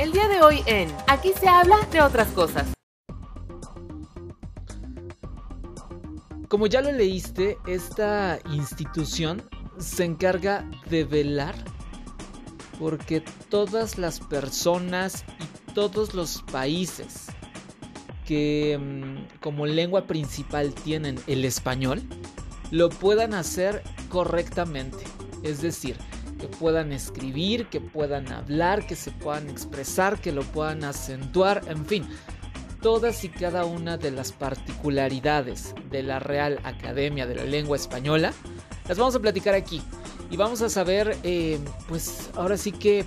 El día de hoy en Aquí se habla de otras cosas. Como ya lo leíste, esta institución se encarga de velar porque todas las personas y todos los países que mm, como lengua principal tienen el español, lo puedan hacer correctamente. Es decir, que puedan escribir, que puedan hablar, que se puedan expresar, que lo puedan acentuar, en fin, todas y cada una de las particularidades de la Real Academia de la Lengua Española, las vamos a platicar aquí. Y vamos a saber, eh, pues ahora sí que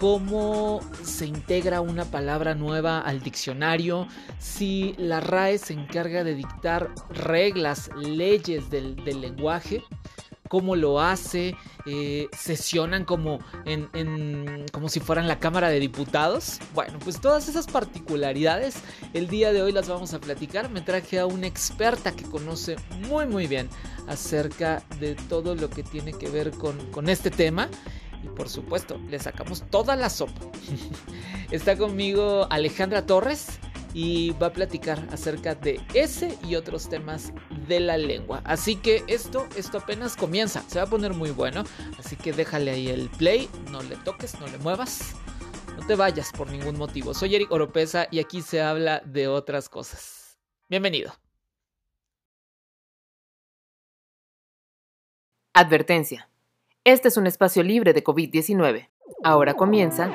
cómo se integra una palabra nueva al diccionario, si la RAE se encarga de dictar reglas, leyes del, lenguaje, cómo lo hace, eh, sesionan como, en, como si fueran la Cámara de Diputados. Bueno, pues todas esas particularidades el día de hoy las vamos a platicar. Me traje a una experta que conoce muy muy bien acerca de todo lo que tiene que ver con, con este tema. Y por supuesto, le sacamos toda la sopa. Está conmigo Alejandra Torres y va a platicar acerca de ese y otros temas de la lengua. Así que esto, esto apenas comienza, se va a poner muy bueno. Así que déjale ahí el play, no le toques, no le muevas, no te vayas por ningún motivo. Soy Eric Oropesa y aquí se habla de otras cosas. Bienvenido. Advertencia. Este es un espacio libre de COVID-19. Ahora comienza.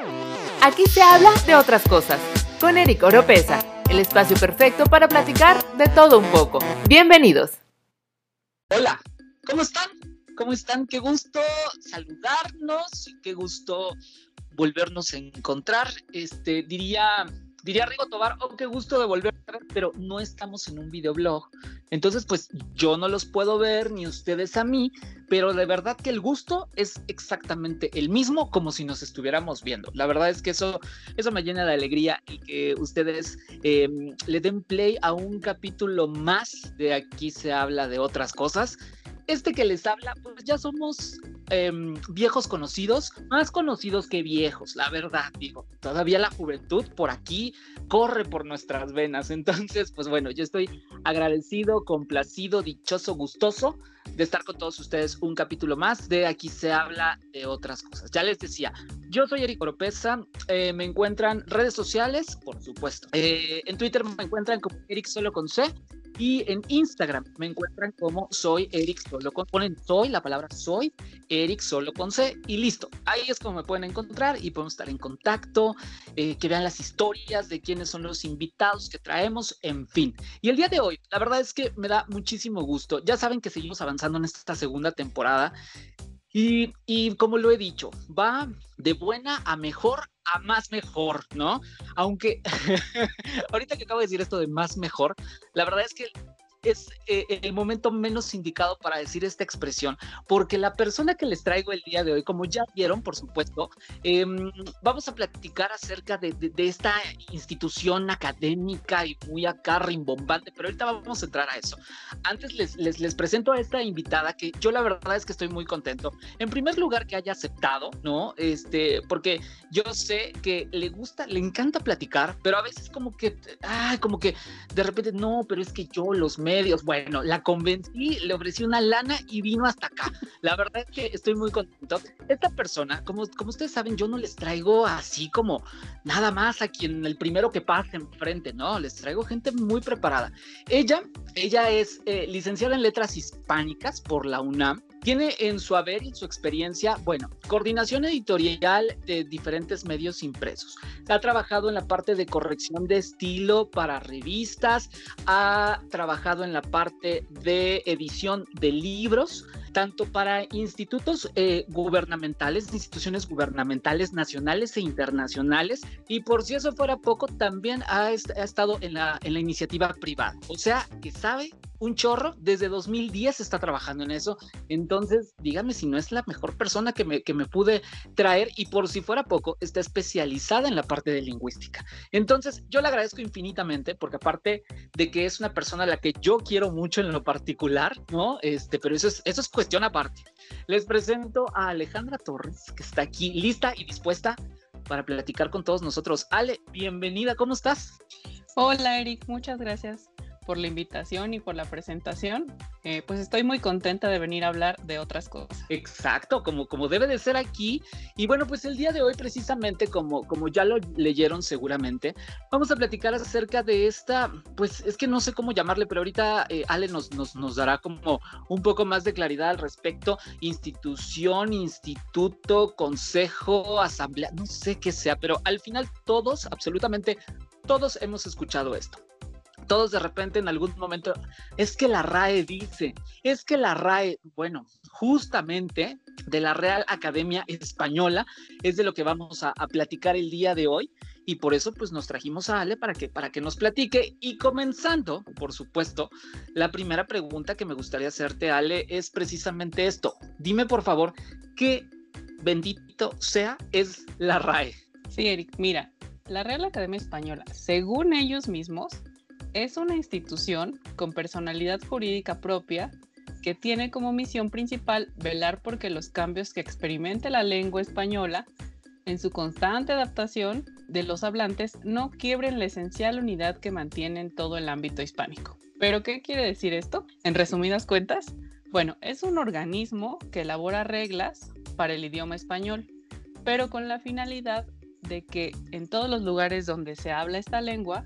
Aquí se habla de otras cosas. Con Eric Oropesa, el espacio perfecto para platicar de todo un poco. Bienvenidos. Hola, ¿cómo están? ¿Cómo están? Qué gusto saludarnos, qué gusto volvernos a encontrar. Este, diría diría Rigo Tobar, oh, qué gusto de volver, pero no estamos en un videoblog. Entonces, pues yo no los puedo ver, ni ustedes a mí, pero de verdad que el gusto es exactamente el mismo como si nos estuviéramos viendo. La verdad es que eso, eso me llena de alegría y que ustedes em, le den play a un capítulo más de aquí se habla de otras cosas este que les habla, pues ya somos em, viejos conocidos, más conocidos que viejos, la verdad, digo, todavía la juventud por aquí corre por nuestras venas, entonces, pues bueno, yo estoy agradecido, complacido, dichoso, gustoso de estar con todos ustedes un capítulo más de Aquí se habla de otras cosas. Ya les decía, yo soy Eric Oropesa, eh, me encuentran redes sociales, por supuesto, eh, en Twitter me encuentran como Eric Solo con C, y en Instagram me encuentran como soy Eric Solo con, ponen soy, la palabra soy, Eric Solo con C y listo. Ahí es como me pueden encontrar y podemos estar en contacto, eh, que vean las historias de quiénes son los invitados que traemos, en fin. Y el día de hoy, la verdad es que me da muchísimo gusto. Ya saben que seguimos avanzando en esta segunda temporada. Y, y, como lo he dicho, va de buena a mejor a más mejor, ¿no? Aunque ahorita que acabo de decir esto de más mejor, la verdad es que es eh, el momento menos indicado para decir esta expresión, porque la persona que les traigo el día de hoy, como ya vieron, por supuesto, em, vamos a platicar acerca de, esta institución académica y muy acá rimbombante, pero ahorita vamos a entrar a eso. Antes les, les, les presento a esta invitada que yo la verdad es que estoy muy contento. En primer lugar, que haya aceptado, ¿no? Este, porque yo sé que le gusta, le encanta platicar, pero a veces como que, ay, como que de repente, no, pero es que yo los me bueno, la convencí, le ofrecí una lana y vino hasta acá. La verdad es que estoy muy contento. Esta persona, como, como ustedes saben, yo no les traigo así como nada más a quien el primero que pase enfrente, ¿no? Les traigo gente muy preparada. Ella, ella es eh, licenciada en letras hispánicas por la UNAM tiene en su haber y su experiencia, bueno, coordinación editorial de diferentes medios impresos. Ha trabajado en la parte de corrección de estilo para revistas, ha trabajado en la parte de edición de libros, tanto para institutos eh, gubernamentales, instituciones gubernamentales nacionales e internacionales, y por si eso fuera poco, también ha, estado en la, en la iniciativa privada. O sea, que sabe un chorro, desde 2010 está trabajando en eso, entonces dígame si no es la mejor persona que me, que me pude traer y por si fuera poco, está especializada en la parte de lingüística. Entonces yo le agradezco infinitamente porque aparte de que es una persona a la que yo quiero mucho en lo particular, ¿no? Este, pero eso es, eso es cuestión aparte. Les presento a Alejandra Torres, que está aquí lista y dispuesta para platicar con todos nosotros. Ale, bienvenida, ¿cómo estás? Hola Eric, muchas gracias por la invitación y por la presentación. Eh, pues estoy muy contenta de venir a hablar de otras cosas. Exacto, como, como debe de ser aquí. Y bueno, pues el día de hoy precisamente, como, como ya lo leyeron seguramente, vamos a platicar acerca de esta, pues es que no sé cómo llamarle, pero ahorita eh, Ale nos, nos, nos dará como un poco más de claridad al respecto. Institución, instituto, consejo, asamblea, no sé qué sea, pero al final todos, absolutamente todos hemos escuchado esto todos de repente en algún momento, es que la RAE dice, es que la RAE, bueno, justamente de la Real Academia Española es de lo que vamos a, platicar el día de hoy y por eso pues nos trajimos a Ale para que, para que nos platique y comenzando, por supuesto, la primera pregunta que me gustaría hacerte, Ale, es precisamente esto. Dime por favor, ¿qué bendito sea es la RAE? Sí, Eric, mira, la Real Academia Española, según ellos mismos, es una institución con personalidad jurídica propia que tiene como misión principal velar porque los cambios que experimente la lengua española en su constante adaptación de los hablantes no quiebren la esencial unidad que mantienen todo el ámbito hispánico. ¿Pero qué quiere decir esto? En resumidas cuentas, bueno, es un organismo que elabora reglas para el idioma español, pero con la finalidad de que en todos los lugares donde se habla esta lengua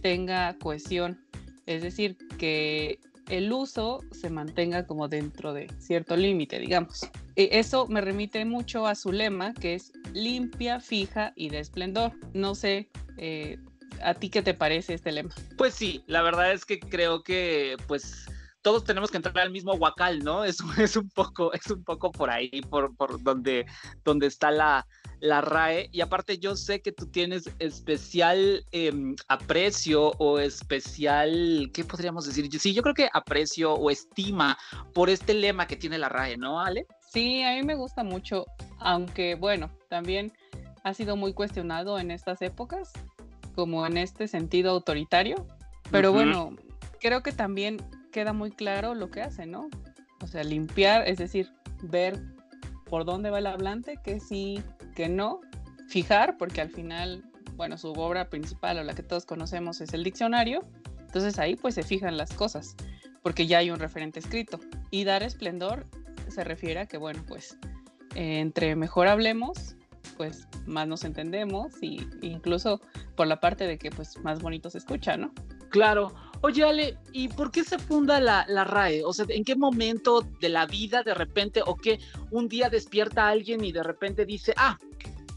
tenga cohesión, es decir, que el uso se mantenga como dentro de cierto límite, digamos. E, eso me remite mucho a su lema, que es limpia, fija y de esplendor. No sé, eh, ¿a ti qué te parece este lema? Pues sí, la verdad es que creo que pues todos tenemos que entrar al mismo huacal, ¿no? Es, es, un, poco, es un poco por ahí, por, por donde, donde está la, la RAE. Y aparte yo sé que tú tienes especial em, aprecio o especial, ¿qué podríamos decir? Sí, yo creo que aprecio o estima por este lema que tiene la RAE, ¿no, Ale? Sí, a mí me gusta mucho, aunque bueno, también ha sido muy cuestionado en estas épocas, como en este sentido autoritario. Pero bueno, creo que también queda muy claro lo que hace, ¿no? O sea, limpiar, es decir, ver por dónde va el hablante, que sí, que no, fijar, porque al final, bueno, su obra principal o la que todos conocemos es el diccionario, entonces ahí pues se fijan las cosas, porque ya hay un referente escrito. Y dar esplendor se refiere a que, bueno, pues entre mejor hablemos, pues más nos entendemos y incluso por la parte de que pues más bonito se escucha, ¿no? Claro. Oye, Ale, ¿y por qué se funda la, RAE? O sea, ¿en qué momento de la vida de repente o qué un día despierta alguien y de repente dice, ah,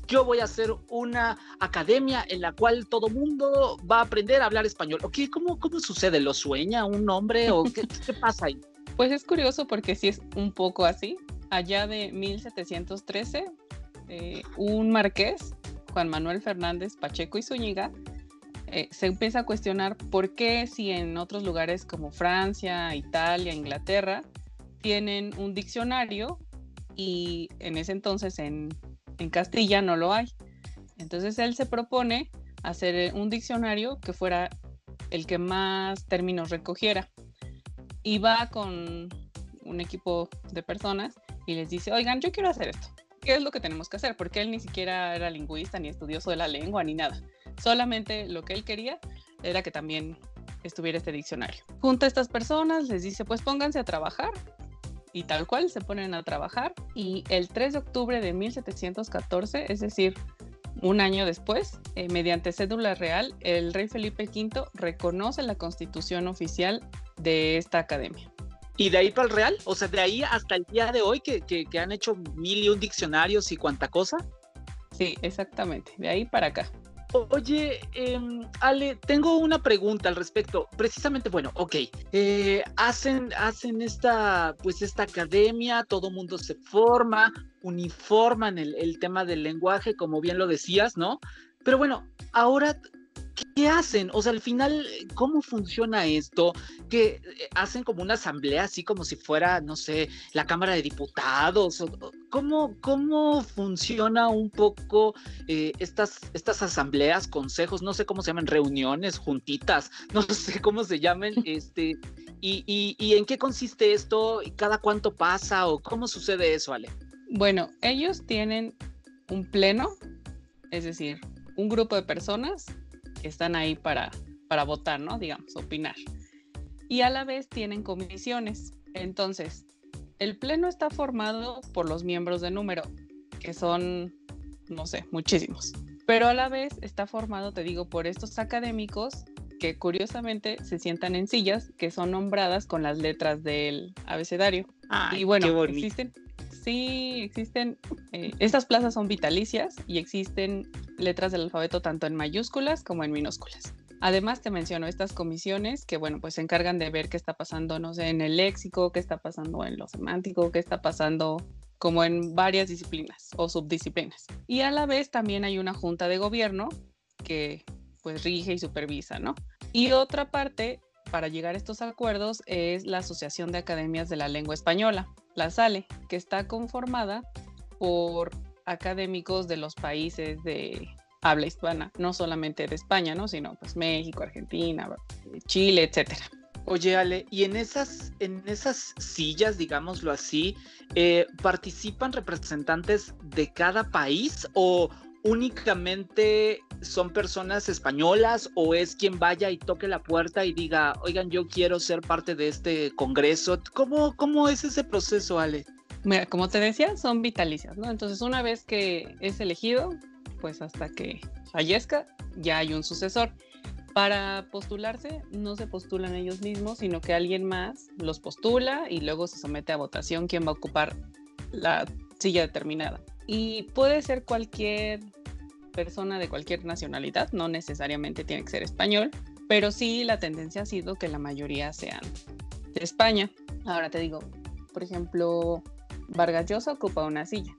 yo voy a hacer una academia en la cual todo mundo va a aprender a hablar español? ¿O qué? ¿Cómo, cómo sucede? ¿Lo sueña un hombre o qué, qué pasa ahí? Pues es curioso porque sí es un poco así. Allá de 1713, eh, un marqués, Juan Manuel Fernández Pacheco y Zúñiga, eh, se empieza a cuestionar por qué si en otros lugares como Francia, Italia, Inglaterra, tienen un diccionario y en ese entonces en, en Castilla no lo hay. Entonces él se propone hacer un diccionario que fuera el que más términos recogiera. Y va con un equipo de personas y les dice, oigan, yo quiero hacer esto. ¿Qué es lo que tenemos que hacer? Porque él ni siquiera era lingüista, ni estudioso de la lengua, ni nada. Solamente lo que él quería era que también estuviera este diccionario. Junta a estas personas, les dice, pues pónganse a trabajar. Y tal cual se ponen a trabajar. Y el 3 de octubre de 1714, es decir, un año después, eh, mediante cédula real, el rey Felipe V reconoce la constitución oficial de esta academia. Y de ahí para el real, o sea, de ahí hasta el día de hoy que, que han hecho mil y un diccionarios y cuánta cosa. Sí, exactamente, de ahí para acá. Oye, em, Ale, tengo una pregunta al respecto. Precisamente, bueno, ok, eh, hacen, hacen esta, pues esta academia, todo mundo se forma, uniforman el, el tema del lenguaje, como bien lo decías, ¿no? Pero bueno, ahora ¿qué hacen? O sea, al final, ¿cómo funciona esto? Que eh, hacen como una asamblea, así como si fuera, no sé, la Cámara de Diputados. ¿Cómo, cómo funciona un poco eh, estas, estas asambleas, consejos, no sé cómo se llaman, reuniones, juntitas, no sé cómo se llamen, este, y, y, y en qué consiste esto, cada cuánto pasa o cómo sucede eso, Ale? Bueno, ellos tienen un pleno es decir, un grupo de personas están ahí para, para votar, ¿no? Digamos, opinar. Y a la vez tienen comisiones. Entonces, el pleno está formado por los miembros de número, que son, no sé, muchísimos. Pero a la vez está formado, te digo, por estos académicos que curiosamente se sientan en sillas que son nombradas con las letras del abecedario. y bueno, existen, sí, existen, eh, estas plazas son vitalicias y existen letras del alfabeto tanto en mayúsculas como en minúsculas. Además, te menciono estas comisiones que, bueno, pues se encargan de ver qué está pasando, no sé, en el léxico, qué está pasando en lo semántico, qué está pasando como en varias disciplinas o subdisciplinas. Y a la vez también hay una junta de gobierno que pues rige y supervisa, ¿no? Y otra parte para llegar a estos acuerdos es la Asociación de Academias de la Lengua Española, la SALE, que está conformada por académicos de los países de habla hispana, no solamente de España, ¿no? sino pues México, Argentina, Chile, etcétera. Oye, Ale, y en esas, en esas sillas, digámoslo así, eh, ¿participan representantes de cada país o, únicamente son personas españolas o es quien vaya y toque la puerta y diga, oigan, yo quiero ser parte de este congreso? ¿Cómo, cómo es ese proceso, Ale? Como te decía, son vitalicias, ¿no? Entonces, una vez que es elegido, pues hasta que fallezca, ya hay un sucesor. Para postularse, no se postulan ellos mismos, sino que alguien más los postula y luego se somete a votación quién va a ocupar la silla determinada. Y puede ser cualquier persona de cualquier nacionalidad, no necesariamente tiene que ser español, pero sí la tendencia ha sido que la mayoría sean de España. Ahora te digo, por ejemplo, Vargas Llosa ocupa una silla.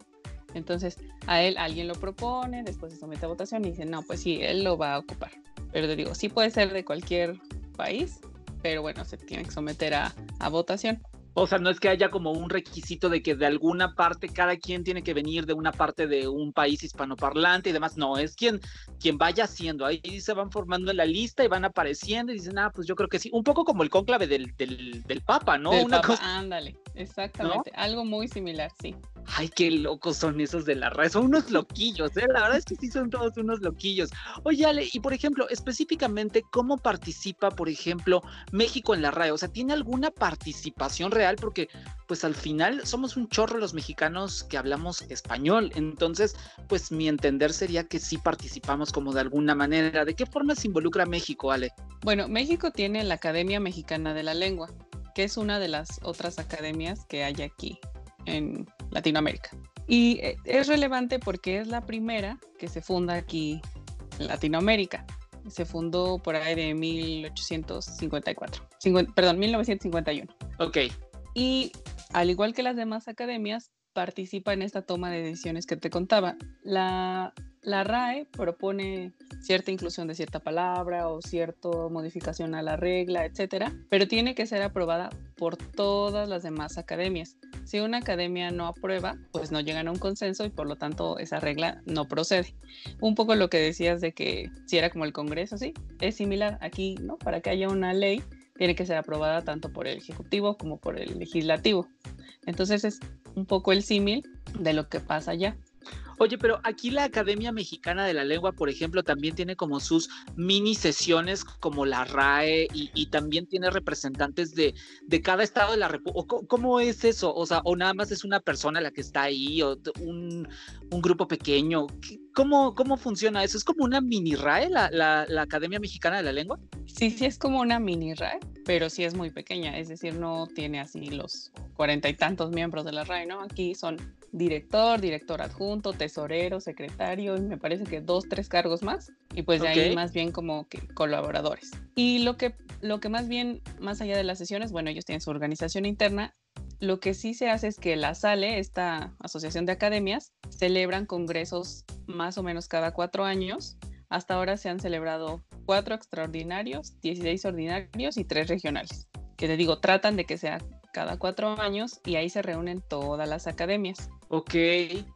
Entonces, a él alguien lo propone, después se somete a votación y dice, no, pues sí, él lo va a ocupar. Pero te digo, sí puede ser de cualquier país, pero bueno, se tiene que someter a, a votación. O sea, no es que haya como un requisito de que de alguna parte cada quien tiene que venir de una parte de un país hispanoparlante y demás. No, es quien, quien vaya haciendo. Ahí se van formando en la lista y van apareciendo y dicen, ah, pues yo creo que sí. Un poco como el cónclave del, del, del Papa, ¿no? una cosa... Ándale, exactamente. Algo muy similar, sí. Ay, qué locos son esos de la red. Son unos loquillos, ¿eh? La verdad es que sí son todos unos loquillos. Oye, Ale, y por ejemplo, específicamente, ¿cómo participa, por ejemplo, México en la RAE? O sea, ¿tiene alguna participación real? Porque, pues al final somos un chorro los mexicanos que hablamos español. Entonces, pues mi entender sería que sí participamos como de alguna manera. ¿De qué forma se involucra México, Ale? Bueno, México tiene la Academia Mexicana de la Lengua, que es una de las otras academias que hay aquí en Latinoamérica. Y eh, es relevante porque es la primera que se funda aquí en Latinoamérica. Se fundó por ahí de 1854, perdón, 1951. Ok. Y al igual que las demás academias, participa en esta toma de decisiones que te contaba. La la RAE propone cierta inclusión de cierta palabra o cierta modificación a la regla, etcétera, pero tiene que ser aprobada por todas las demás academias. Si una academia no aprueba, pues no llegan a un consenso y por lo tanto esa regla no procede. Un poco lo que decías de que si era como el Congreso, sí, es similar aquí, ¿no? Para que haya una ley, tiene que ser aprobada tanto por el Ejecutivo como por el Legislativo. Entonces es un poco el símil de lo que pasa allá. Oye, pero aquí la Academia Mexicana de la Lengua, por ejemplo, también tiene como sus mini sesiones como la RAE y, también tiene representantes de, de cada estado de la República. ¿Cómo es eso? O sea, o nada más es una persona la que está ahí o un, un grupo pequeño. ¿Cómo, ¿Cómo funciona eso? ¿Es como una mini RAE la, la, la Academia Mexicana de la Lengua? Sí, sí es como una mini RAE, pero sí es muy pequeña, es decir, no tiene así los cuarenta y tantos miembros de la RAE, ¿no? Aquí son director, director adjunto, tesorero, secretario y me parece que dos, tres cargos más. Y pues de ahí más bien como que colaboradores. Y lo que, lo que más bien, más allá de las sesiones, bueno, ellos tienen su organización interna. Lo que sí se hace es que la SALE, esta asociación de academias, celebran congresos más o menos cada cuatro años. Hasta ahora se han celebrado cuatro extraordinarios, 16 ordinarios y tres regionales. Que te digo, tratan de que sea cada cuatro años y ahí se reúnen todas las academias. Ok,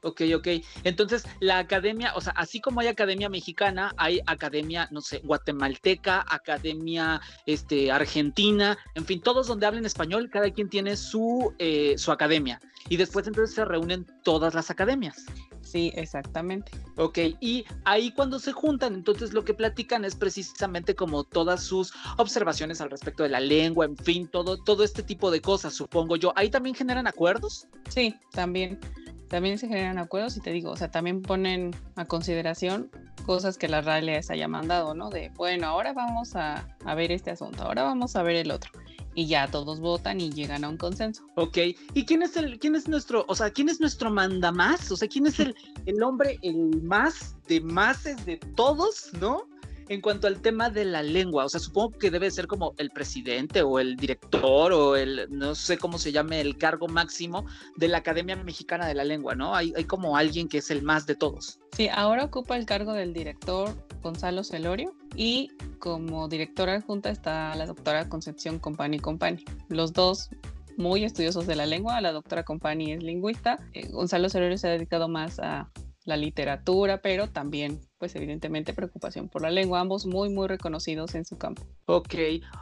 ok, ok. Entonces, la academia, o sea, así como hay academia mexicana, hay academia, no sé, guatemalteca, academia este, argentina, en fin, todos donde hablen español, cada quien tiene su, eh, su academia. Y después entonces se reúnen todas las academias. Sí, exactamente. Ok, y ahí cuando se juntan, entonces lo que platican es precisamente como todas sus observaciones al respecto de la lengua, en fin, todo, todo este tipo de cosas, supongo yo. ¿Ahí también generan acuerdos? Sí, también. También se generan acuerdos y te digo, o sea, también ponen a consideración cosas que la RAE les haya mandado, ¿no? De, bueno, ahora vamos a, a ver este asunto, ahora vamos a ver el otro y ya todos votan y llegan a un consenso. Ok, ¿y quién es el, quién es nuestro, o sea, quién es nuestro mandamás? O sea, ¿quién es el, el hombre, el más de máses de todos, ¿no? en cuanto al tema de la lengua, o sea, supongo que debe ser como el presidente o el director o el, no sé cómo se llame, el cargo máximo de la Academia Mexicana de la Lengua, ¿no? Hay, hay como alguien que es el más de todos. Sí, ahora ocupa el cargo del director Gonzalo Celorio y como directora adjunta está la doctora Concepción Compani Compani. Los dos muy estudiosos de la lengua, la doctora Compani es lingüista, eh, Gonzalo Celorio se ha dedicado más a la literatura, pero también, pues evidentemente, preocupación por la lengua, ambos muy, muy reconocidos en su campo. Ok,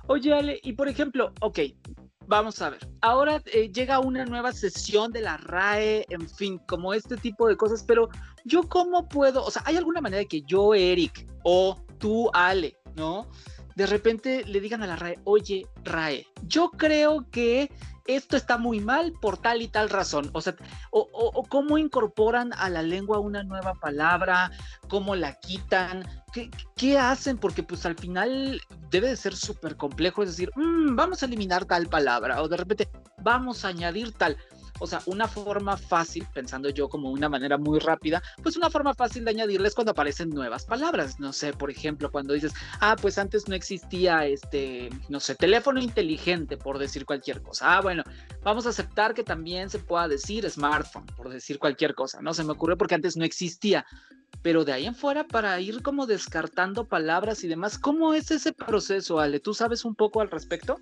oye Ale, y por ejemplo, ok, vamos a ver, ahora eh, llega una nueva sesión de la RAE, en fin, como este tipo de cosas, pero yo cómo puedo, o sea, ¿hay alguna manera de que yo, Eric, o tú, Ale, ¿no? De repente le digan a la RAE, oye, RAE, yo creo que esto está muy mal por tal y tal razón. O sea, o, cómo incorporan a la lengua una nueva palabra, cómo la quitan, qué, hacen, porque pues al final debe de ser súper complejo, es decir, mm, vamos a eliminar tal palabra, o de repente vamos a añadir tal. O sea, una forma fácil, pensando yo como una manera muy rápida, pues una forma fácil de añadirles cuando aparecen nuevas palabras. No sé, por ejemplo, cuando dices, ah, pues antes no existía este, no sé, teléfono inteligente, por decir cualquier cosa. Ah, bueno, vamos a aceptar que también se pueda decir smartphone, por decir cualquier cosa. No se me ocurrió porque antes no existía. Pero de ahí en fuera, para ir como descartando palabras y demás, ¿cómo es ese proceso, Ale? ¿Tú sabes un poco al respecto?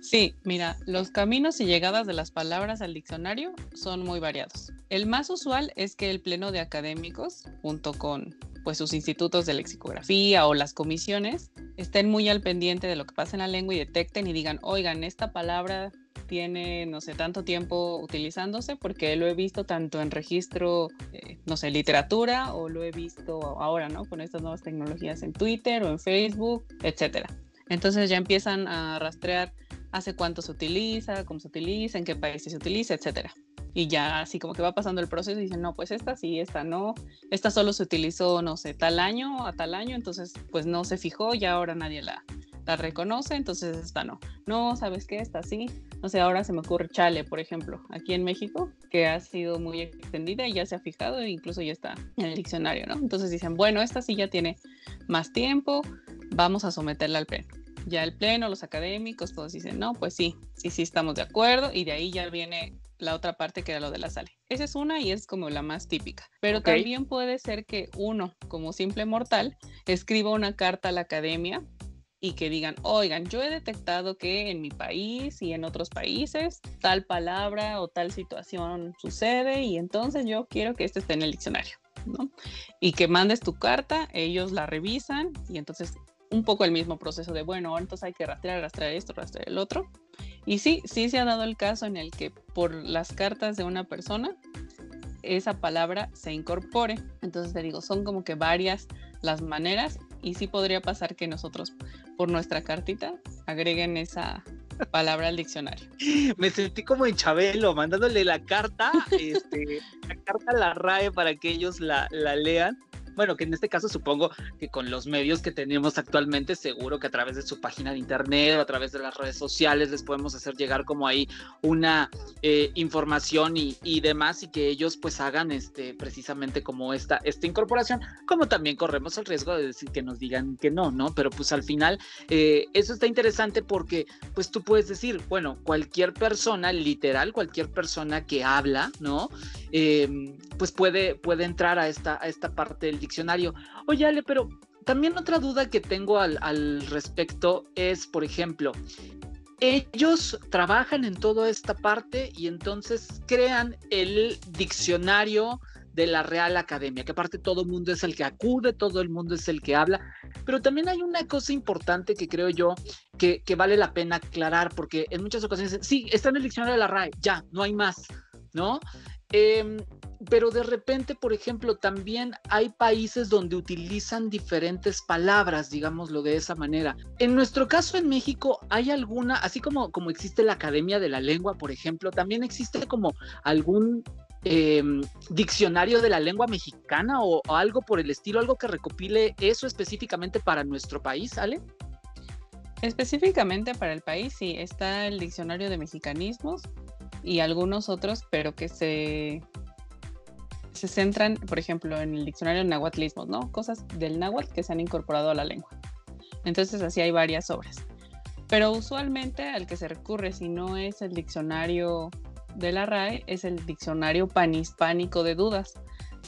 Sí, mira, los caminos y llegadas de las palabras al diccionario son muy variados. El más usual es que el pleno de académicos, junto con pues sus institutos de lexicografía o las comisiones, estén muy al pendiente de lo que pasa en la lengua y detecten y digan, oigan, esta palabra tiene, no sé, tanto tiempo utilizándose porque lo he visto tanto en registro, eh, no sé, literatura o lo he visto ahora, ¿no? Con estas nuevas tecnologías en Twitter o en Facebook, etcétera. Entonces ya empiezan a rastrear hace cuánto se utiliza, cómo se utiliza, en qué países se utiliza, etcétera. Y ya así como que va pasando el proceso y dicen, no, pues esta sí, esta no, esta solo se utilizó, no sé, tal año a tal año, entonces pues no se fijó y ahora nadie la, la reconoce, entonces esta no. No, ¿sabes qué? Esta sí. No sé, ahora se me ocurre Chale, por ejemplo, aquí en México, que ha sido muy extendida y ya se ha fijado e incluso ya está en el diccionario, ¿no? Entonces dicen, bueno, esta sí ya tiene más tiempo, vamos a someterla al pleno ya el pleno, los académicos, todos dicen, no, pues sí, sí, sí estamos de acuerdo y de ahí ya viene la otra parte que era lo de la sale. Esa es una y es como la más típica. Pero también puede ser que uno, como simple mortal, escriba una carta a la academia y que digan, oigan, yo he detectado que en mi país y en otros países tal palabra o tal situación sucede y entonces yo quiero que esto esté en el diccionario. Y que mandes tu carta, ellos la revisan y entonces un poco el mismo proceso de, bueno, entonces hay que rastrear, rastrear esto, rastrear el otro. Y sí, sí se ha dado el caso en el que por las cartas de una persona, esa palabra se incorpore. Entonces te digo, son como que varias las maneras y sí podría pasar que nosotros por nuestra cartita agreguen esa palabra al diccionario. Me sentí como en Chabelo, mandándole la carta, este, la carta a la RAE para que ellos la, la lean bueno, que en este caso supongo que con los medios que tenemos actualmente, seguro que a través de su página de internet o a través de las redes sociales les podemos hacer llegar como ahí una eh, información y, y, demás y que ellos pues hagan este precisamente como esta, esta incorporación, como también corremos el riesgo de decir que nos digan que no, ¿no? Pero pues al final eh, eso está interesante porque pues tú puedes decir, bueno, cualquier persona, literal, cualquier persona que habla, ¿no? Em, pues puede, puede entrar a esta, a esta parte del diccionario. Oye, Ale, pero también otra duda que tengo al, respecto es, por ejemplo, ellos trabajan en toda esta parte y entonces crean el diccionario de la Real Academia, que aparte todo el mundo es el que acude, todo el mundo es el que habla, pero también hay una cosa importante que creo yo que, que vale la pena aclarar, porque en muchas ocasiones, sí, está en el diccionario de la RAE, ya, no hay más, ¿no? Em, pero de repente, por ejemplo, también hay países donde utilizan diferentes palabras, digámoslo de esa manera. En nuestro caso en México, ¿hay alguna, así como, como existe la Academia de la Lengua, por ejemplo, también existe como algún em, diccionario de la lengua mexicana o, algo por el estilo, algo que recopile eso específicamente para nuestro país, Ale? Específicamente para el país, sí, está el diccionario de mexicanismos y algunos otros, pero que se, se centran, por ejemplo, en el diccionario de nahuatlismos, ¿no? Cosas del náhuatl que se han incorporado a la lengua. Entonces, así hay varias obras. Pero usualmente al que se recurre, si no es el diccionario de la RAE, es el diccionario panhispánico de dudas,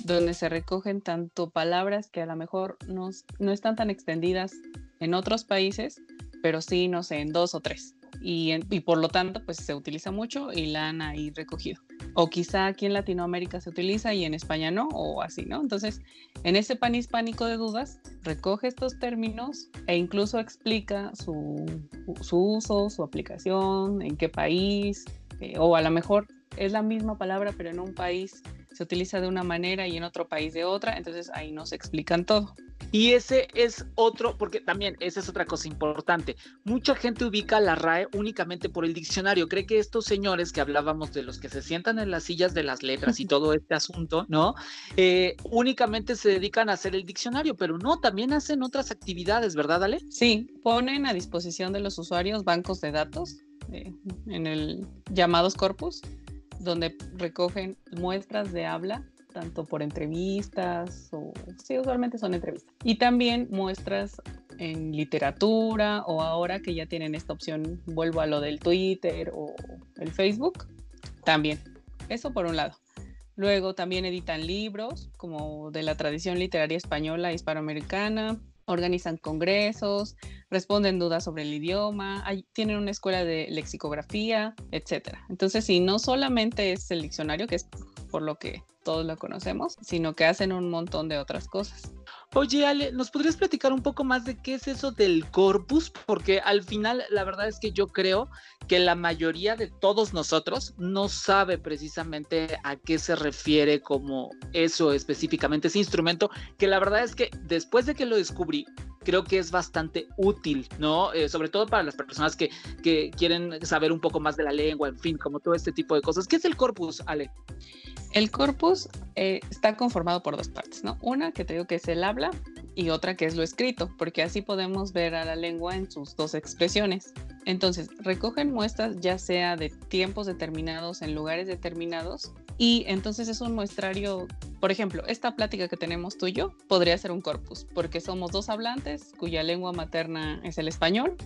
donde se recogen tanto palabras que a lo mejor no, no están tan extendidas en otros países, pero sí, no sé, en dos o tres. Y, por lo tanto, pues se utiliza mucho y la han ahí recogido. O quizá aquí en Latinoamérica se utiliza y en España no, o así, ¿no? Entonces, en ese pan hispánico de dudas, recoge estos términos e incluso explica su, su uso, su aplicación, en qué país, eh, o a lo mejor es la misma palabra, pero en un país se utiliza de una manera y en otro país de otra, entonces ahí nos explican todo. Y ese es otro, porque también esa es otra cosa importante. Mucha gente ubica la RAE únicamente por el diccionario. Cree que estos señores que hablábamos de los que se sientan en las sillas de las letras y todo este asunto, ¿no? Eh, únicamente se dedican a hacer el diccionario, pero no, también hacen otras actividades, ¿verdad, Ale? Sí, ponen a disposición de los usuarios bancos de datos eh, en el llamados corpus, donde recogen muestras de habla tanto por entrevistas o sí, usualmente son entrevistas. Y también muestras en literatura o ahora que ya tienen esta opción, vuelvo a lo del Twitter o el Facebook, también. Eso por un lado. Luego también editan libros como de la tradición literaria española hispanoamericana, organizan congresos, responden dudas sobre el idioma, hay, tienen una escuela de lexicografía, etc. Entonces, sí, no solamente es el diccionario, que es por lo que todos lo conocemos, sino que hacen un montón de otras cosas. Oye, Ale, ¿nos podrías platicar un poco más de qué es eso del corpus? Porque al final, la verdad es que yo creo que la mayoría de todos nosotros no sabe precisamente a qué se refiere como eso específicamente, ese instrumento, que la verdad es que después de que lo descubrí, creo que es bastante útil, ¿no? Eh, sobre todo para las personas que, que quieren saber un poco más de la lengua, en fin, como todo este tipo de cosas. ¿Qué es el corpus, Ale? El corpus eh, está conformado por dos partes, ¿no? Una que te digo que es el habla y otra que es lo escrito, porque así podemos ver a la lengua en sus dos expresiones. Entonces, recogen muestras ya sea de tiempos determinados en lugares determinados y entonces es un muestrario, por ejemplo, esta plática que tenemos tú y yo podría ser un corpus, porque somos dos hablantes cuya lengua materna es el español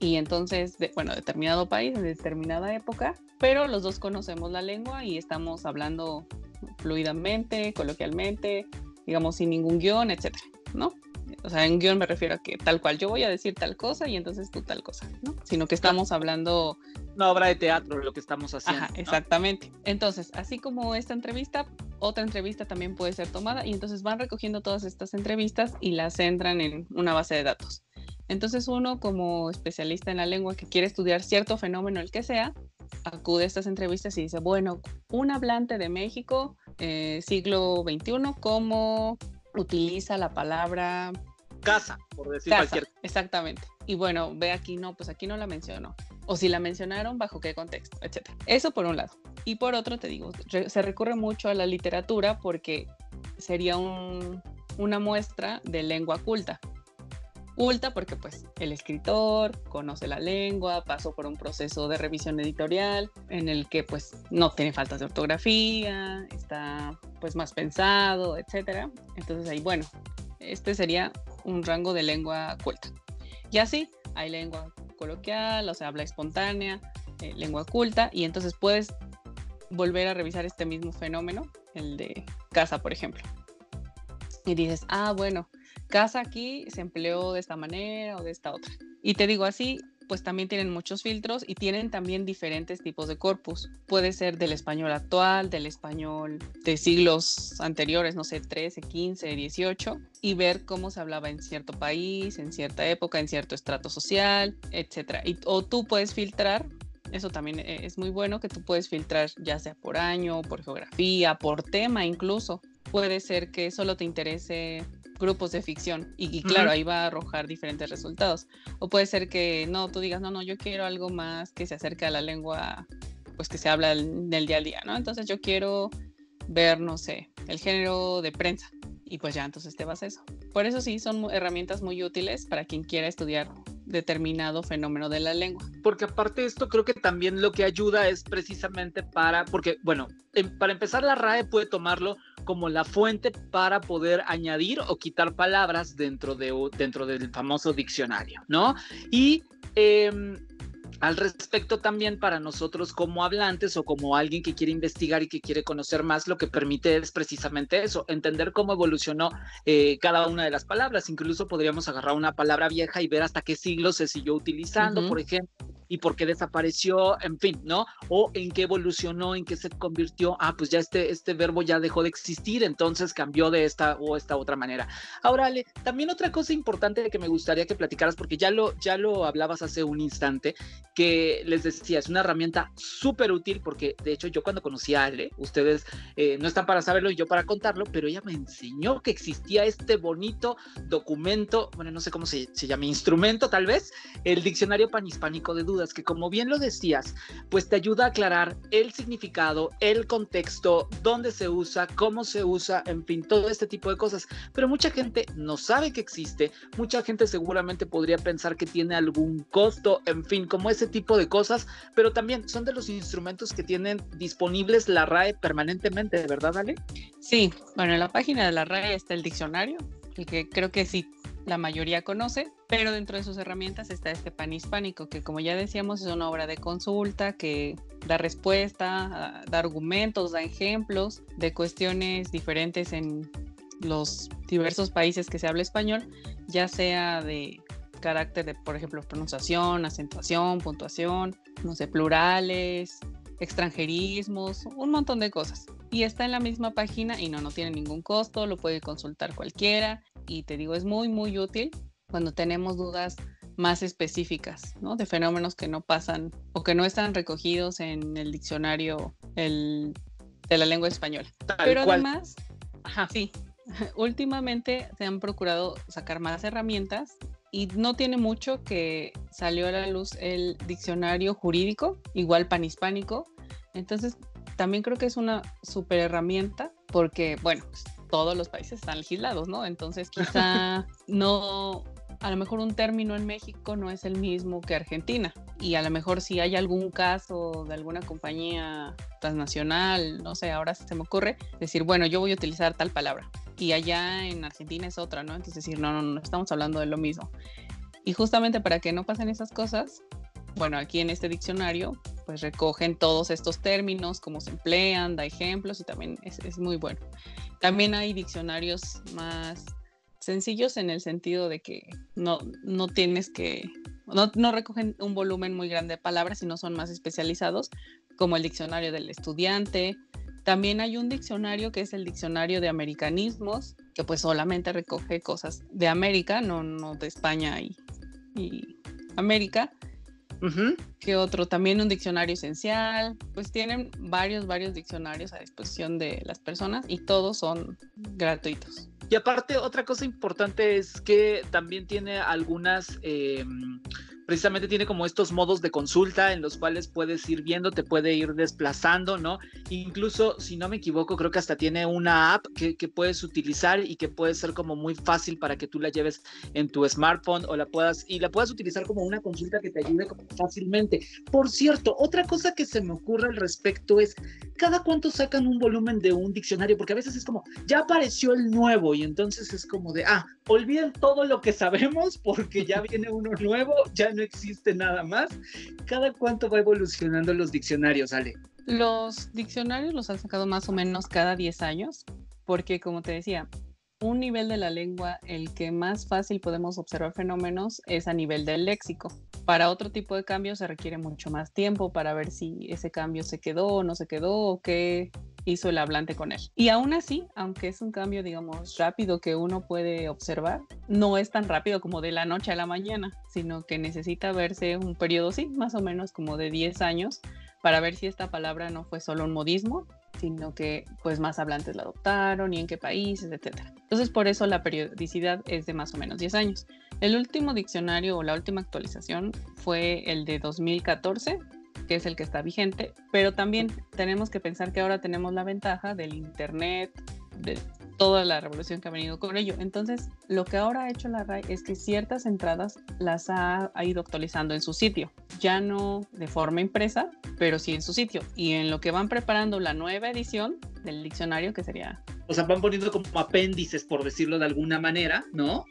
y entonces, de, bueno, determinado país, en determinada época, pero los dos conocemos la lengua y estamos hablando fluidamente, coloquialmente, digamos, sin ningún guion, etcétera, ¿no? O sea, en guion me refiero a que tal cual yo voy a decir tal cosa y entonces tú tal cosa, ¿no? Sino que estamos hablando... Una obra de teatro, lo que estamos haciendo. Ajá, exactamente. Entonces, así como esta entrevista, otra entrevista también puede ser tomada y entonces van recogiendo todas estas entrevistas y las entran en una base de datos. Entonces uno como especialista en la lengua que quiere estudiar cierto fenómeno, el que sea, acude a estas entrevistas y dice, bueno, un hablante de México, eh, siglo XXI, ¿cómo utiliza la palabra casa, por decir cualquier. Exactamente. Y bueno, ve aquí no, pues aquí no la mencionó. O si la mencionaron, bajo qué contexto, etcétera. Eso por un lado. Y por otro, te digo, se recurre mucho a la literatura porque sería un, una muestra de lengua culta. Culta porque pues el escritor conoce la lengua, pasó por un proceso de revisión editorial en el que pues no tiene faltas de ortografía, está pues más pensado, etcétera. Entonces ahí bueno, este sería un rango de lengua culta. Y así hay lengua coloquial, o sea, habla espontánea, eh, lengua culta, y entonces puedes volver a revisar este mismo fenómeno, el de casa, por ejemplo. Y dices, ah, bueno, casa aquí se empleó de esta manera o de esta otra. Y te digo así, pues también tienen muchos filtros y tienen también diferentes tipos de corpus. Puede ser del español actual, del español de siglos anteriores, no sé, 13, 15, 18, y ver cómo se hablaba en cierto país, en cierta época, en cierto estrato social, etc. Y, o tú puedes filtrar Eso también e, es muy bueno que tú puedes filtrar ya sea por año, por geografía, por tema incluso. Puede ser que solo te interese grupos de ficción y, claro, ahí va a arrojar diferentes resultados. O puede ser que no, tú digas, no, no, yo quiero algo más que se acerque a la lengua, pues que se habla del día a día, ¿no? Entonces yo quiero ver, no sé, el género de prensa y pues ya entonces te vas a eso. Por eso sí, son herramientas muy útiles para quien quiera estudiar determinado fenómeno de la lengua. Porque aparte de esto, creo que también lo que ayuda es precisamente para, porque bueno, em, para empezar la RAE puede tomarlo como la fuente para poder añadir o quitar palabras dentro, de, dentro del famoso diccionario, ¿no? Y em, al respecto también para nosotros como hablantes o como alguien que quiere investigar y que quiere conocer más, lo que permite es precisamente eso, entender cómo evolucionó eh, cada una de las palabras. Incluso podríamos agarrar una palabra vieja y ver hasta qué siglo se siguió utilizando, por ejemplo, y por qué desapareció, en fin, ¿no? O en qué evolucionó, en qué se convirtió, ah, pues ya este, este verbo ya dejó de existir, entonces cambió de esta o esta otra manera. Ahora, Ale, también otra cosa importante que me gustaría que platicaras, porque ya lo, ya lo hablabas hace un instante, que les decía, es una herramienta súper útil, porque de hecho yo cuando conocí a Ale, ustedes eh, no están para saberlo y yo para contarlo, pero ella me enseñó que existía este bonito documento, bueno, no sé cómo se, se llama, instrumento tal vez, el Diccionario Panhispánico de Dudas que como bien lo decías, pues te ayuda a aclarar el significado, el contexto, dónde se usa, cómo se usa, en fin, todo este tipo de cosas. Pero mucha gente no sabe que existe, mucha gente seguramente podría pensar que tiene algún costo, en fin, como ese tipo de cosas, pero también son de los instrumentos que tienen disponibles la RAE permanentemente, ¿verdad, Ale? Sí, bueno, en la página de la RAE está el diccionario, el que creo que sí la mayoría conoce, pero dentro de sus herramientas está este pan hispánico, que como ya decíamos es una obra de consulta que da respuesta, ah, da argumentos, da ejemplos de cuestiones diferentes en los diversos países que se habla español, ya sea de carácter de, por ejemplo, pronunciación, acentuación, puntuación, no sé, plurales, extranjerismos, un montón de cosas. Y está en la misma página y no, no tiene ningún costo, lo puede consultar cualquiera y te digo, es muy, muy útil cuando tenemos dudas más específicas, ¿no? De fenómenos que no pasan o que no están recogidos en el diccionario de la lengua española. Pero además, sí, últimamente se han procurado sacar más herramientas y no tiene mucho que salió a la luz el diccionario jurídico, igual panhispánico. Entonces, también creo que es una super herramienta porque, bueno, todos los países están legislados, ¿no? Entonces quizá no, a lo mejor un término en México no es el mismo que Argentina. Y a lo mejor si hay algún caso de alguna compañía transnacional, no sé, ahora se me ocurre decir, bueno, yo voy a utilizar tal palabra. Y allá en Argentina es otra, ¿no? Entonces decir, no, no, no, estamos hablando de lo mismo. Y justamente para que no pasen esas cosas, bueno, aquí en este diccionario, pues recogen todos estos términos, cómo se emplean, da ejemplos y también es, es muy bueno. También hay diccionarios más sencillos en el sentido de que no, no tienes que, no, no, recogen un volumen muy grande de palabras, sino son más especializados, como el diccionario del estudiante. También hay un diccionario que es el diccionario de americanismos, que pues solamente recoge cosas de América, no, no de España y, y América. ¿Qué otro? También un diccionario esencial. Pues tienen varios, varios diccionarios a disposición de las personas y todos son gratuitos. Y aparte, otra cosa importante es que también tiene algunas... Em, precisamente tiene como estos modos de consulta en los cuales puedes ir viendo, te puede ir desplazando, ¿no? Incluso, si no me equivoco, creo que hasta tiene una app que, puedes utilizar y que puede ser como muy fácil para que tú la lleves en tu smartphone o la puedas, y la puedas utilizar como una consulta que te ayude fácilmente. Por cierto, otra cosa que se me ocurre al respecto es, ¿cada cuánto sacan un volumen de un diccionario? Porque a veces es como, ya apareció el nuevo y entonces es como de, ah, olviden todo lo que sabemos porque ya viene uno nuevo, ya no existe nada más. ¿Cada cuánto va evolucionando los diccionarios, Ale? Los diccionarios los han sacado más o menos cada 10 años, porque como te decía, un nivel de la lengua, el que más fácil podemos observar fenómenos es a nivel del léxico. Para otro tipo de cambios se requiere mucho más tiempo para ver si ese cambio se quedó o no se quedó o qué hizo el hablante con él. Y aún así, aunque es un cambio, digamos, rápido que uno puede observar, no es tan rápido como de la noche a la mañana, sino que necesita verse un periodo, sí, más o menos como de 10 años para ver si esta palabra no fue solo un modismo, sino que pues más hablantes la adoptaron y en qué países, etcétera. Entonces por eso la periodicidad es de más o menos 10 años. El último diccionario o la última actualización fue el de 2014 que es el que está vigente, pero también tenemos que pensar que ahora tenemos la ventaja del Internet, de toda la revolución que ha venido con ello. Entonces, lo que ahora ha hecho la RAI es que ciertas entradas las ha, ido actualizando en su sitio, ya no de forma impresa, pero sí en su sitio. Y en lo que van preparando la nueva edición del diccionario, que sería... O sea, van poniendo como apéndices, por decirlo de alguna manera, ¿no?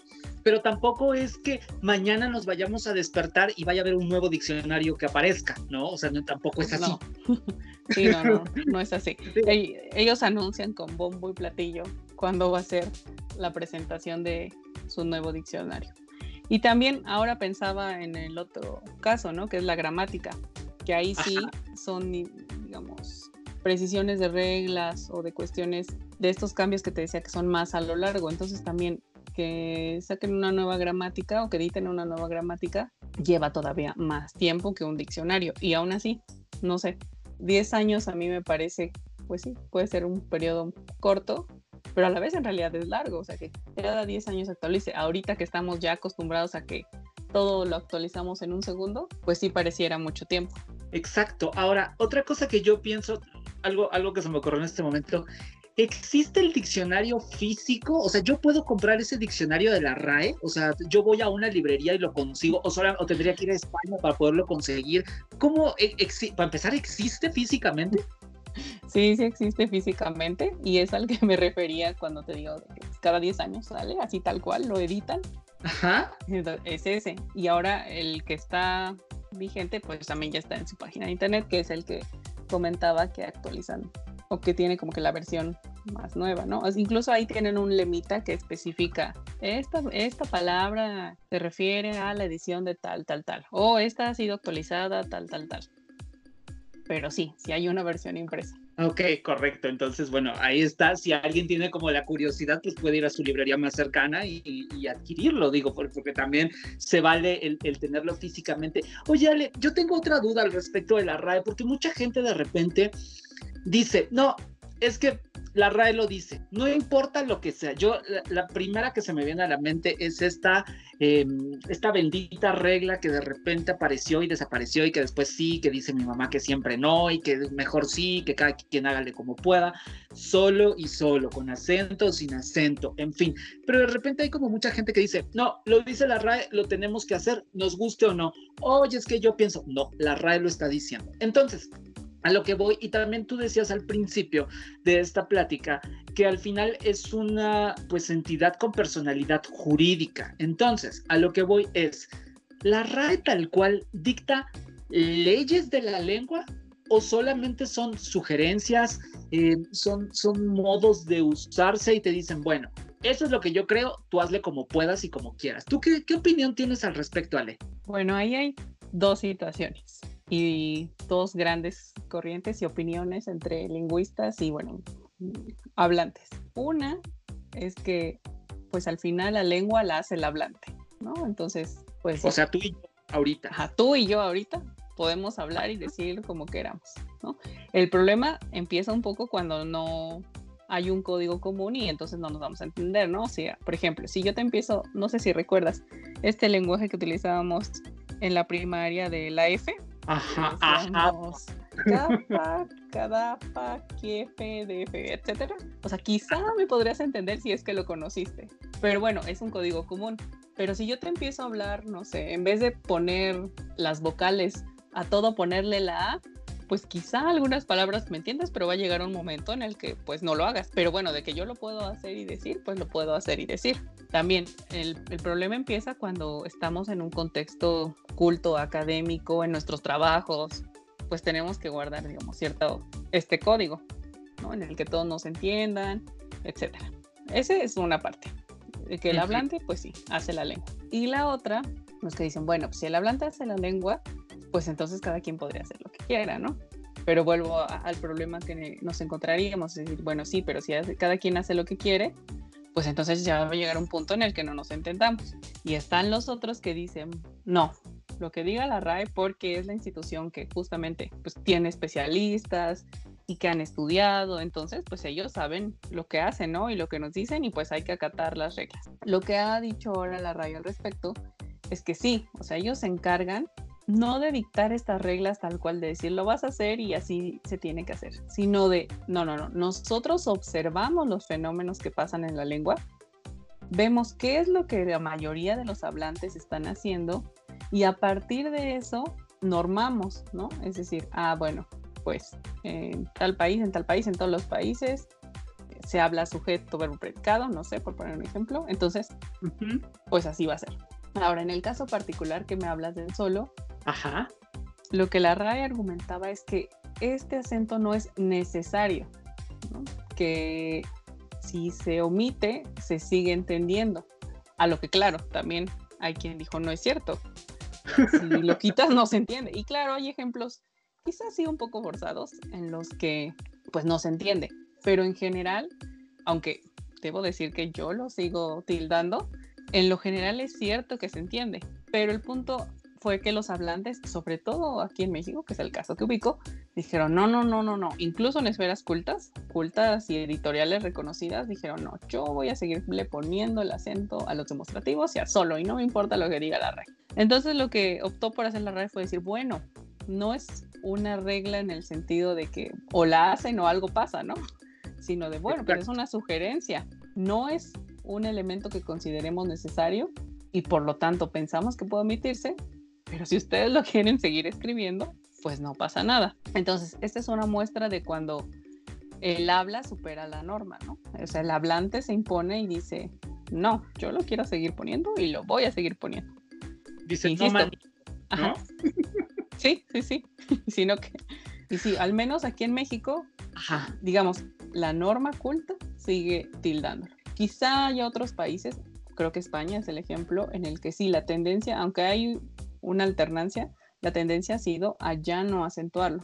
pero tampoco es que mañana nos vayamos a despertar y vaya a haber un nuevo diccionario que aparezca, ¿no? O sea, tampoco es así. Sí, no, no, no es así. Ellos anuncian con bombo y platillo cuándo va a ser la presentación de su nuevo diccionario. Y también ahora pensaba en el otro caso, ¿no? Que es la gramática, que ahí sí son, digamos, precisiones de reglas o de cuestiones de estos cambios que te decía que son más a lo largo. Entonces también que saquen una nueva gramática o que editen una nueva gramática lleva todavía más tiempo que un diccionario. Y aún así, no sé, 10 años a mí me parece, pues sí, puede ser un periodo corto, pero a la vez en realidad es largo, o sea que cada 10 años actualice. Ahorita que estamos ya acostumbrados a que todo lo actualizamos en un segundo, pues sí pareciera mucho tiempo. Exacto. Ahora, otra cosa que yo pienso, algo, algo que se me ocurrió en este momento, ¿existe el diccionario físico? O sea, ¿yo puedo comprar ese diccionario de la RAE? O sea, ¿yo voy a una librería y lo consigo? ¿O, solo, o tendría que ir a España para poderlo conseguir? ¿Cómo, e, para empezar, existe físicamente? Sí, sí existe físicamente y es al que me refería cuando te digo que cada 10 años sale, así tal cual, lo editan. Ajá. Es ese. Y ahora el que está vigente, pues también ya está en su página de internet, que es el que comentaba que actualizan o que tiene como que la versión más nueva, ¿no? incluso ahí tienen un lemita que especifica, esta, esta palabra se refiere a la edición de tal, tal, tal, o esta ha sido actualizada, tal, tal, tal. Pero sí, sí hay una versión impresa. Ok, correcto. Entonces, bueno, ahí está. Si alguien tiene como la curiosidad, pues puede ir a su librería más cercana y, adquirirlo, digo, porque también se vale el, el, tenerlo físicamente. Oye, Ale, yo tengo otra duda al respecto de la RAE, porque mucha gente de repente dice, no, es que la RAE lo dice, no importa lo que sea. Yo, la, primera que se me viene a la mente es esta, em, esta bendita regla que de repente apareció y desapareció y que después sí, que dice mi mamá que siempre no y que mejor sí, que cada quien hágale como pueda, solo y solo, con acento o sin acento, en fin. Pero de repente hay como mucha gente que dice, no, lo dice la RAE, lo tenemos que hacer, nos guste o no. Oye, es que yo pienso, no, la RAE lo está diciendo. Entonces, a lo que voy, y también tú decías al principio de esta plática que al final es una pues entidad con personalidad jurídica. Entonces, a lo que voy es, ¿la RAE tal cual dicta leyes de la lengua o solamente son sugerencias, eh, son, son modos de usarse y te dicen, bueno, eso es lo que yo creo, tú hazle como puedas y como quieras. ¿Tú qué, qué opinión tienes al respecto, Ale? Bueno, ahí hay dos situaciones y dos grandes corrientes y opiniones entre lingüistas y, bueno, hablantes. Una es que, pues al final la lengua la hace el hablante, ¿no? Entonces, pues... O sea, tú y yo ahorita. Ajá, tú y yo ahorita podemos hablar y decir como queramos, ¿no? El problema empieza un poco cuando no hay un código común y entonces no nos vamos a entender, ¿no? O sea, por ejemplo, si yo te empiezo, no sé si recuerdas, este lenguaje que utilizábamos en la primaria de la F, Ajá, ajá. Capa, cadapa, quefe, df, etcétera. O sea, quizá me podrías entender si es que lo conociste. Pero bueno, es un código común. Pero si yo te empiezo a hablar, no sé, en vez de poner las vocales a todo ponerle la A, pues quizá algunas palabras me entiendas, pero va a llegar un momento en el que pues no lo hagas. Pero bueno, de que yo lo puedo hacer y decir, pues lo puedo hacer y decir. También el, el problema empieza cuando estamos en un contexto culto, académico, en nuestros trabajos, pues tenemos que guardar, digamos, cierto, este código, ¿no? En el que todos nos entiendan, etcétera. Esa es una parte. El que el hablante, pues sí, hace la lengua. Y la otra, los que dicen, bueno, pues si el hablante hace la lengua, pues entonces cada quien podría hacer lo que ¿no? Pero vuelvo al problema que nos encontraríamos, es bueno, sí, pero si cada quien hace lo que quiere, pues entonces ya va a llegar un punto en el que no nos entendamos. Y están los otros que dicen, no, lo que diga la RAE porque es la institución que justamente pues, tiene especialistas y que han estudiado, entonces pues ellos saben lo que hacen, ¿no? Y lo que nos dicen y pues hay que acatar las reglas. Lo que ha dicho ahora la RAE al respecto es que sí, o sea, ellos se encargan no de dictar estas reglas tal cual de decir lo vas a hacer y así se tiene que hacer, sino de, no, no, no, nosotros observamos los fenómenos que pasan en la lengua, vemos qué es lo que la mayoría de los hablantes están haciendo y a partir de eso normamos, ¿no? Es decir, ah, bueno, pues en tal país, en tal país, en todos los países se habla sujeto, verbo, predicado, no sé, por poner un ejemplo, entonces, pues así va a ser. Ahora, en el caso particular que me hablas del solo, Ajá. Lo que la RAE argumentaba es que este acento no es necesario, que si se omite se sigue entendiendo. A lo que claro, también hay quien dijo no es cierto. Si lo quitas no se entiende. Y claro, hay ejemplos quizás sí un poco forzados en los que pues no se entiende. Pero en general, aunque debo decir que yo lo sigo tildando, en lo general es cierto que se entiende. Pero el punto fue que los hablantes, sobre todo aquí en México, que es el caso que ubico, dijeron, no, no, no, no, no, incluso en esferas cultas, cultas y editoriales reconocidas, dijeron, no, yo voy a seguirle poniendo el acento a los demostrativos y a solo, y no me importa lo que diga la red. Entonces lo que optó por hacer la red fue decir, bueno, no es una regla en el sentido de que o la hacen o algo pasa, ¿no? Sino de, bueno, pero es una sugerencia, no es un elemento que consideremos necesario y por lo tanto pensamos que puede omitirse, pero si ustedes lo quieren seguir escribiendo, pues no pasa nada. Entonces, esta es una muestra de cuando el habla supera la norma, ¿no? O sea, el hablante se impone y dice, no, yo lo quiero seguir poniendo y lo voy a seguir poniendo. Dice, no, man, sí, sí, sí. Sino que, y sí, al menos aquí en México, Ajá. digamos, la norma culta sigue tildándolo. Quizá haya otros países, creo que España es el ejemplo, en el que sí, la tendencia, aunque hay una alternancia, la tendencia ha sido a ya no acentuarlo.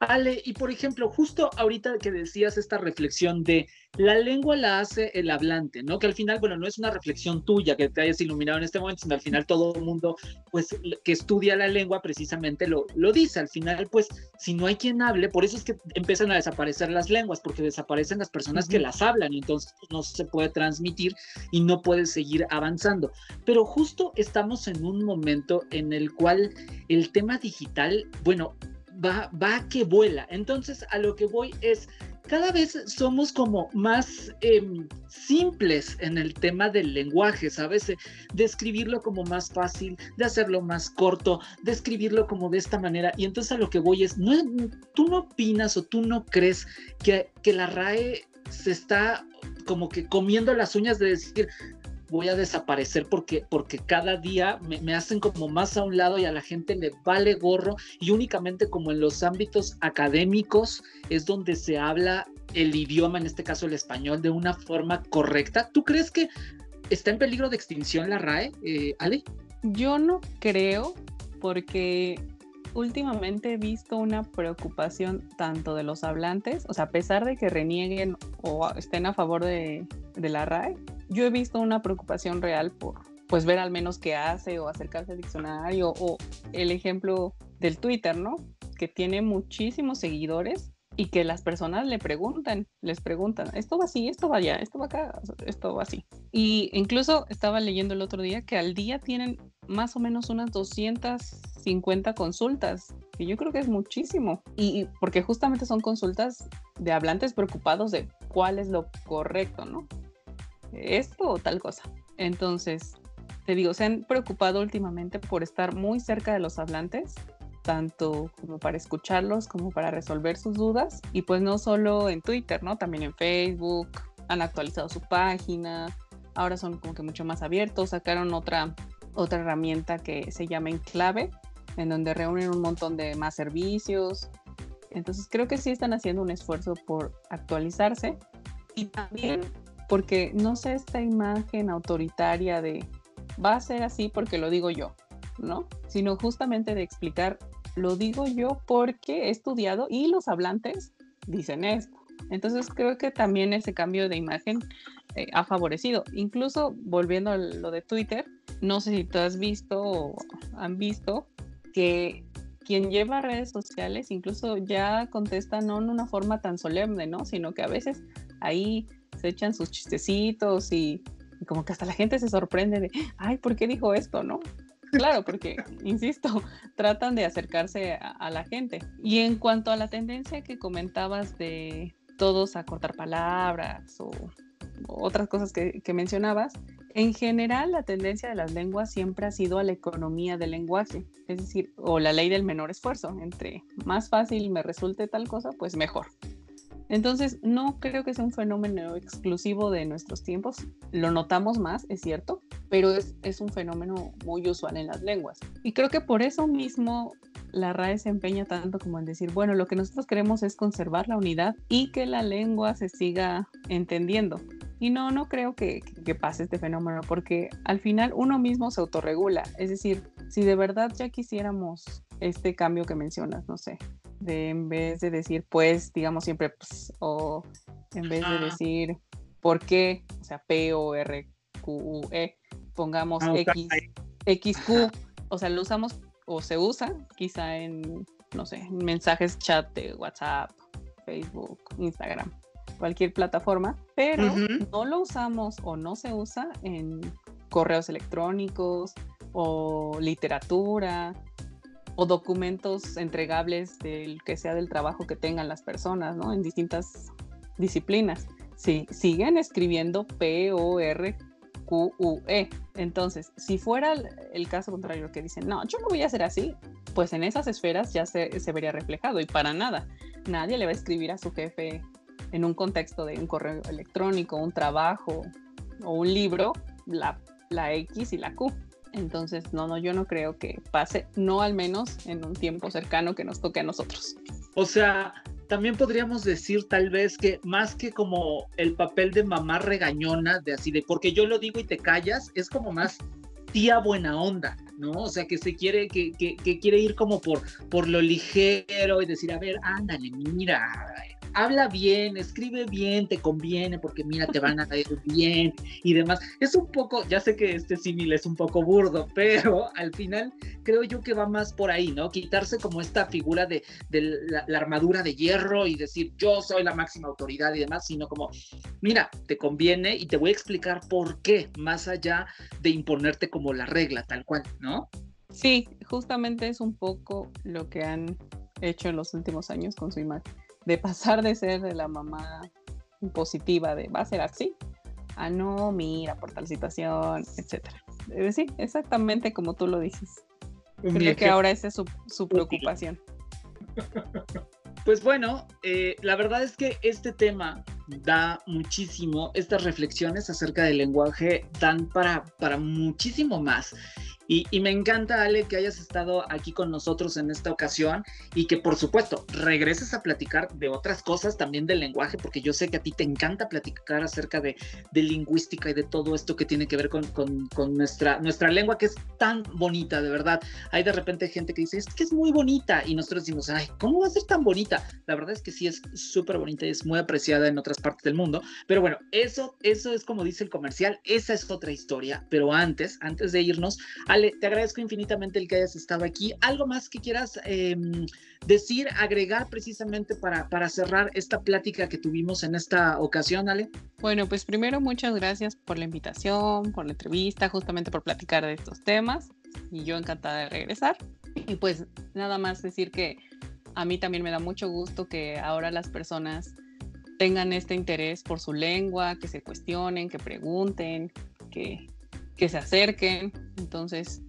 Ale, y por ejemplo, justo ahorita que decías esta reflexión de la lengua la hace el hablante, ¿no? Que al final, bueno, no es una reflexión tuya que te hayas iluminado en este momento, sino al final todo el mundo, pues, que estudia la lengua precisamente lo, lo dice. Al final, pues, si no hay quien hable, por eso es que empiezan a desaparecer las lenguas, porque desaparecen las personas que las hablan y entonces pues, no se puede transmitir y no puede seguir avanzando. Pero justo estamos en un momento en el cual el tema digital, bueno, va, va que vuela. Entonces, a lo que voy es, cada vez somos como más eh, simples en el tema del lenguaje, ¿sabes? De escribirlo como más fácil, de hacerlo más corto, de escribirlo como de esta manera. Y entonces a lo que voy es, no, tú no opinas o tú no crees que, que la RAE se está como que comiendo las uñas de decir, voy a desaparecer porque, porque cada día me, hacen como más a un lado y a la gente le vale gorro y únicamente como en los ámbitos académicos es donde se habla el idioma, en este caso el español, de una forma correcta. ¿Tú crees que está en peligro de extinción la RAE, eh, Ale? Yo no creo porque últimamente he visto una preocupación tanto de los hablantes, o sea, a pesar de que renieguen o estén a favor de, la RAE, yo he visto una preocupación real por pues ver al menos qué hace o acercarse al diccionario o el ejemplo del Twitter, ¿no? Que tiene muchísimos seguidores y que las personas le preguntan, les preguntan, esto va así, esto va allá, esto va acá, esto va así. Y incluso estaba leyendo el otro día que al día tienen más o menos unas 250 consultas, que yo creo que es muchísimo. Y porque justamente son consultas de hablantes preocupados de cuál es lo correcto, ¿no? Esto o tal cosa. Entonces, te digo, se han preocupado últimamente por estar muy cerca de los hablantes tanto como para escucharlos como para resolver sus dudas. Y pues no solo en Twitter, ¿no? También en Facebook, han actualizado su página, ahora son como que mucho más abiertos, sacaron otra, otra herramienta que se llama Enclave, en donde reúnen un montón de más servicios. Entonces creo que sí están haciendo un esfuerzo por actualizarse y también porque no sé esta imagen autoritaria de va a ser así porque lo digo yo, ¿no? Sino justamente de explicar lo digo yo porque he estudiado y los hablantes dicen esto. Entonces creo que también ese cambio de imagen eh, ha favorecido. Incluso volviendo a lo de Twitter, no sé si tú has visto o han visto que quien lleva redes sociales incluso ya contesta no en una forma tan solemne, ¿no? Sino que a veces ahí se echan sus chistecitos y, como que hasta la gente se sorprende de, ay, ¿por qué dijo esto, no? Claro, porque, insisto, tratan de acercarse a, la gente. Y en cuanto a la tendencia que comentabas de todos a cortar palabras o, otras cosas que, que mencionabas, en general, la tendencia de las lenguas siempre ha sido a la economía del lenguaje, es decir, o la ley del menor esfuerzo. Entre más fácil me resulte tal cosa, pues mejor. Entonces, no creo que sea un fenómeno exclusivo de nuestros tiempos. Lo notamos más, es cierto, pero es, un fenómeno muy usual en las lenguas. Y creo que por eso mismo la RAE se empeña tanto como en decir, bueno, lo que nosotros queremos es conservar la unidad y que la lengua se siga entendiendo. Y no, no creo que, que, pase este fenómeno, porque al final uno mismo se autorregula. Es decir, si de verdad ya quisiéramos este cambio que mencionas, no sé, de en vez de decir pues, digamos siempre pues, o en vez de decir por qué, o sea, P o R Q U E, pongamos ah, X, X Q, o sea, lo usamos o se usa quizá en, no sé, mensajes chat de WhatsApp, Facebook, Instagram, cualquier plataforma, pero no lo usamos o no se usa en correos electrónicos o literatura o documentos entregables del que sea del trabajo que tengan las personas, ¿no? En distintas disciplinas. Sí, siguen escribiendo P-O-R Q-U-E. Entonces, si fuera el, caso contrario que dicen, no, yo no voy a hacer así, pues en esas esferas ya se, se, vería reflejado y para nada. Nadie le va a escribir a su jefe en un contexto de un correo electrónico, un trabajo o un libro, la, la X y la Q. Entonces, no, no, yo no creo que pase, no al menos en un tiempo cercano que nos toque a nosotros. O sea, también podríamos decir tal vez que más que como el papel de mamá regañona, de así de porque yo lo digo y te callas, es como más tía buena onda, ¿no? O sea, que se quiere, que, que, que quiere ir como por, por lo ligero y decir, a ver, ándale, mira, habla bien, escribe bien, te conviene porque mira, te van a caer bien y demás. Es un poco, ya sé que este símil es un poco burdo, pero al final creo yo que va más por ahí, ¿no? Quitarse como esta figura de, la, armadura de hierro y decir yo soy la máxima autoridad y demás, sino como, mira, te conviene y te voy a explicar por qué, más allá de imponerte como la regla, tal cual, ¿no? Sí, justamente es un poco lo que han hecho en los últimos años con su imagen de pasar de ser de la mamá positiva de va a ser así, a no, mira, por tal situación, etcétera. Sí, exactamente como tú lo dices. Creo que ahora esa es su, preocupación. Pues bueno, eh, la verdad es que este tema da muchísimo, estas reflexiones acerca del lenguaje dan para, para muchísimo más. Y, me encanta, Ale, que hayas estado aquí con nosotros en esta ocasión y que, por supuesto, regreses a platicar de otras cosas también del lenguaje, porque yo sé que a ti te encanta platicar acerca de, lingüística y de todo esto que tiene que ver con, nuestra, nuestra lengua, que es tan bonita, de verdad. Hay de repente gente que dice, es que es muy bonita, y nosotros decimos, ay, ¿cómo va a ser tan bonita? La verdad es que sí es súper bonita y es muy apreciada en otras partes del mundo. Pero bueno, eso, eso es como dice el comercial, esa es otra historia. Pero antes, antes de irnos, Ale, te agradezco infinitamente el que hayas estado aquí. ¿Algo más que quieras em, decir, agregar precisamente para, para cerrar esta plática que tuvimos en esta ocasión, Ale? Bueno, pues primero muchas gracias por la invitación, por la entrevista, justamente por platicar de estos temas. Y yo encantada de regresar. Y pues nada más decir que a mí también me da mucho gusto que ahora las personas tengan este interés por su lengua, que se cuestionen, que pregunten, que, que se acerquen. Entonces,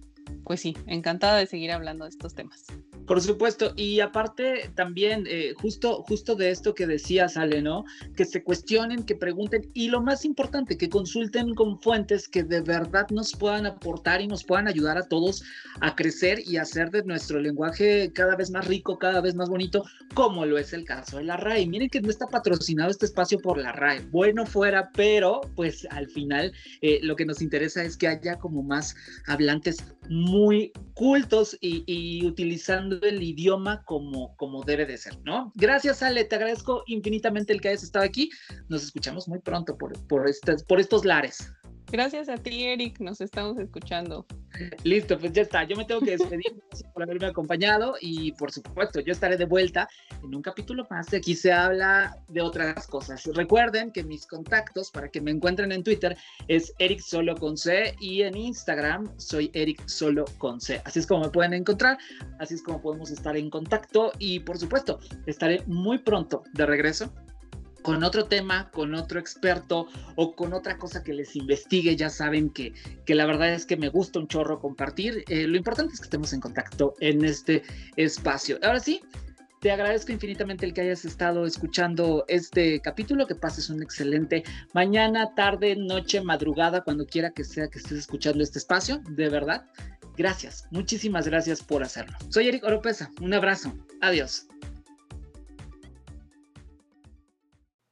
pues sí, encantada de seguir hablando de estos temas. Por supuesto, y aparte también, eh, justo, justo de esto que decías, Ale, ¿no? Que se cuestionen, que pregunten y lo más importante, que consulten con fuentes que de verdad nos puedan aportar y nos puedan ayudar a todos a crecer y hacer de nuestro lenguaje cada vez más rico, cada vez más bonito, como lo es el caso de la RAE. Miren que no está patrocinado este espacio por la RAE. Bueno fuera, pero pues al final eh, lo que nos interesa es que haya como más hablantes muy cultos y utilizando el idioma como, como debe de ser, ¿no? Gracias, Ale, te agradezco infinitamente el que hayas estado aquí. Nos escuchamos muy pronto por, por, estas, por estos lares. Gracias a ti, Eric, nos estamos escuchando. Listo, pues ya está. Yo me tengo que despedir por haberme acompañado y por supuesto, yo estaré de vuelta en un capítulo más. Aquí se habla de otras cosas. Recuerden que mis contactos para que me encuentren en Twitter es Eric Solo con C y en Instagram soy Eric Solo con C. Así es como me pueden encontrar, así es como podemos estar en contacto y por supuesto, estaré muy pronto de regreso con otro tema, con otro experto o con otra cosa que les investigue, ya saben que, que la verdad es que me gusta un chorro compartir. Eh, lo importante es que estemos en contacto en este espacio. Ahora sí, te agradezco infinitamente el que hayas estado escuchando este capítulo, que pases un excelente mañana, tarde, noche, madrugada, cuando quiera que sea que estés escuchando este espacio, de verdad. Gracias, muchísimas gracias por hacerlo. Soy Eric Oropesa, un abrazo, adiós.